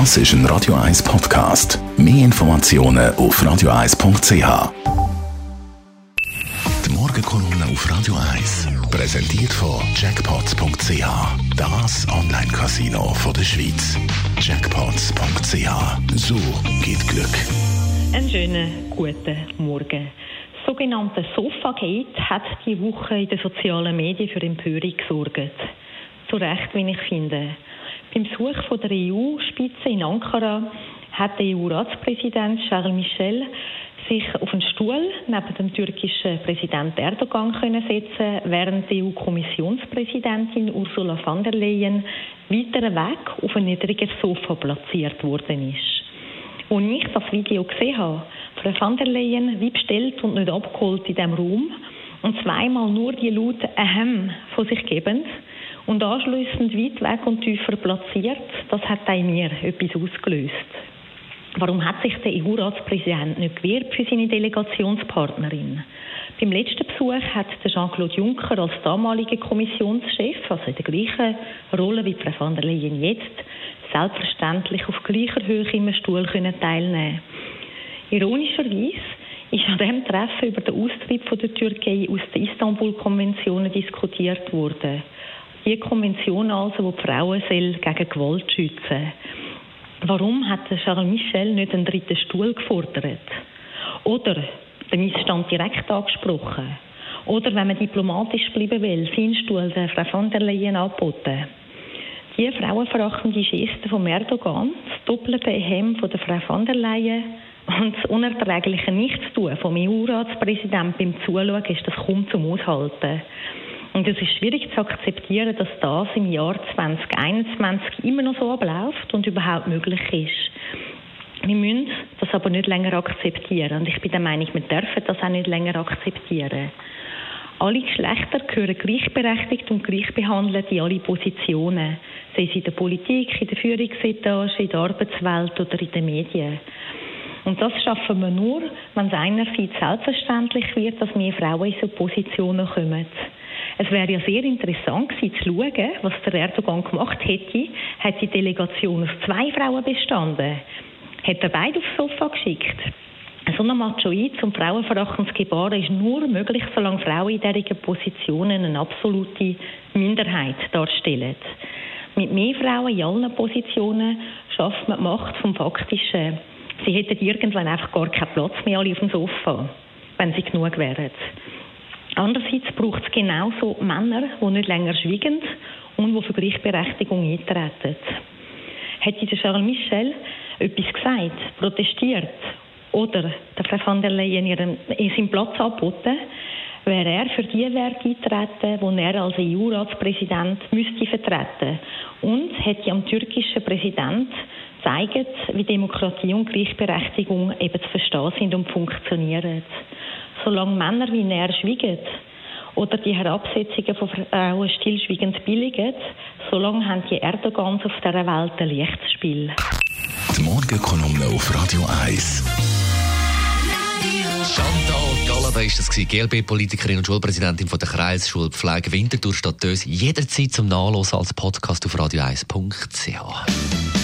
Das ist ein Radio 1 Podcast. Mehr Informationen auf radio1.ch. Die Morgenkolumne auf Radio 1 präsentiert von Jackpots.ch. Das Online-Casino der Schweiz. Jackpots.ch. So geht Glück. Einen schönen guten Morgen. Sogenannte Sofagate hat die Woche in den sozialen Medien für Empörung gesorgt. Zu Recht, wie ich finde. Beim Besuch von der EU-Spitze in Ankara hat der EU-Ratspräsident Charles Michel sich auf einen Stuhl neben dem türkischen Präsident Erdogan können setzen, während die EU-Kommissionspräsidentin Ursula von der Leyen weiter weg auf ein niedriger Sofa platziert worden ist. Als ich das Video gesehen habe, Frau von der Leyen wie bestellt und nicht abgeholt in diesem Raum und zweimal nur die laute Ahem von sich gebend, und anschließend weit weg und tiefer platziert, das hat bei mir etwas ausgelöst. Warum hat sich der EU-Ratspräsident nicht gewehrt für seine Delegationspartnerin? Beim letzten Besuch hat Jean-Claude Juncker als damaliger Kommissionschef, also in der gleichen Rolle wie Frau von der Leyen jetzt, selbstverständlich auf gleicher Höhe im Stuhl können teilnehmen. Ironischerweise ist an diesem Treffen über den Austritt von der Türkei aus der Istanbul-Konvention diskutiert worden die Konvention also, die die Frauen soll gegen Gewalt schützen Warum hat Charles Michel nicht einen dritten Stuhl gefordert? Oder den Missstand direkt angesprochen? Oder, wenn man diplomatisch bleiben will, seinen Stuhl der Frau von der Leyen angeboten? Die frauenverachtende Geste von Erdogan, das doppelte Hem von der Frau von der Leyen und das unerträgliche Nichtstun vom EU-Ratspräsidenten beim Zuschauen ist das kaum zum Aushalten. Und es ist schwierig zu akzeptieren, dass das im Jahr 2021 immer noch so abläuft und überhaupt möglich ist. Wir müssen das aber nicht länger akzeptieren. Und ich bin der Meinung, wir dürfen das auch nicht länger akzeptieren. Alle Geschlechter gehören gleichberechtigt und gleich behandelt in alle Positionen, sei es in der Politik, in der Führungsetage, in der Arbeitswelt oder in den Medien. Und das schaffen wir nur, wenn es einerseits selbstverständlich wird, dass mehr Frauen in so Positionen kommen. Es wäre ja sehr interessant gewesen, zu schauen, was der Erdogan gemacht hätte, hat die Delegation aus zwei Frauen bestanden. Hat er beide aufs Sofa geschickt? So ein Machoid und frauenverachtendes Gebaren ist nur möglich, solange Frauen in dieser Positionen eine absolute Minderheit darstellen. Mit mehr Frauen in allen Positionen schafft man die Macht vom Faktischen. Sie hätten irgendwann einfach gar keinen Platz mehr alle auf dem Sofa, wenn sie genug wären. Andererseits braucht es genauso Männer, die nicht länger schweigen und die für Gleichberechtigung eintreten. Hätte der Charles Michel etwas gesagt, protestiert oder der Frau van der Leyen ihren, seinen Platz angeboten, wäre er für die Werke eintreten, die er als EU-Ratspräsident müsste vertreten und hätte am türkischen Präsident gezeigt, wie Demokratie und Gleichberechtigung eben zu verstehen sind und funktionieren solange Männer wie er schweigen oder die Herabsetzungen von Frauen stillschweigend billigen, solange haben die Erdogans auf dieser Welt ein Lichtspiel. Die Morgenkolumne auf Radio 1. Chantal Galaba ist das GLB-Politikerin und Schulpräsidentin von der Kreisschule Pflege Winterthur Stadt Dös. Jederzeit zum Nachlesen als Podcast auf radio1.ch.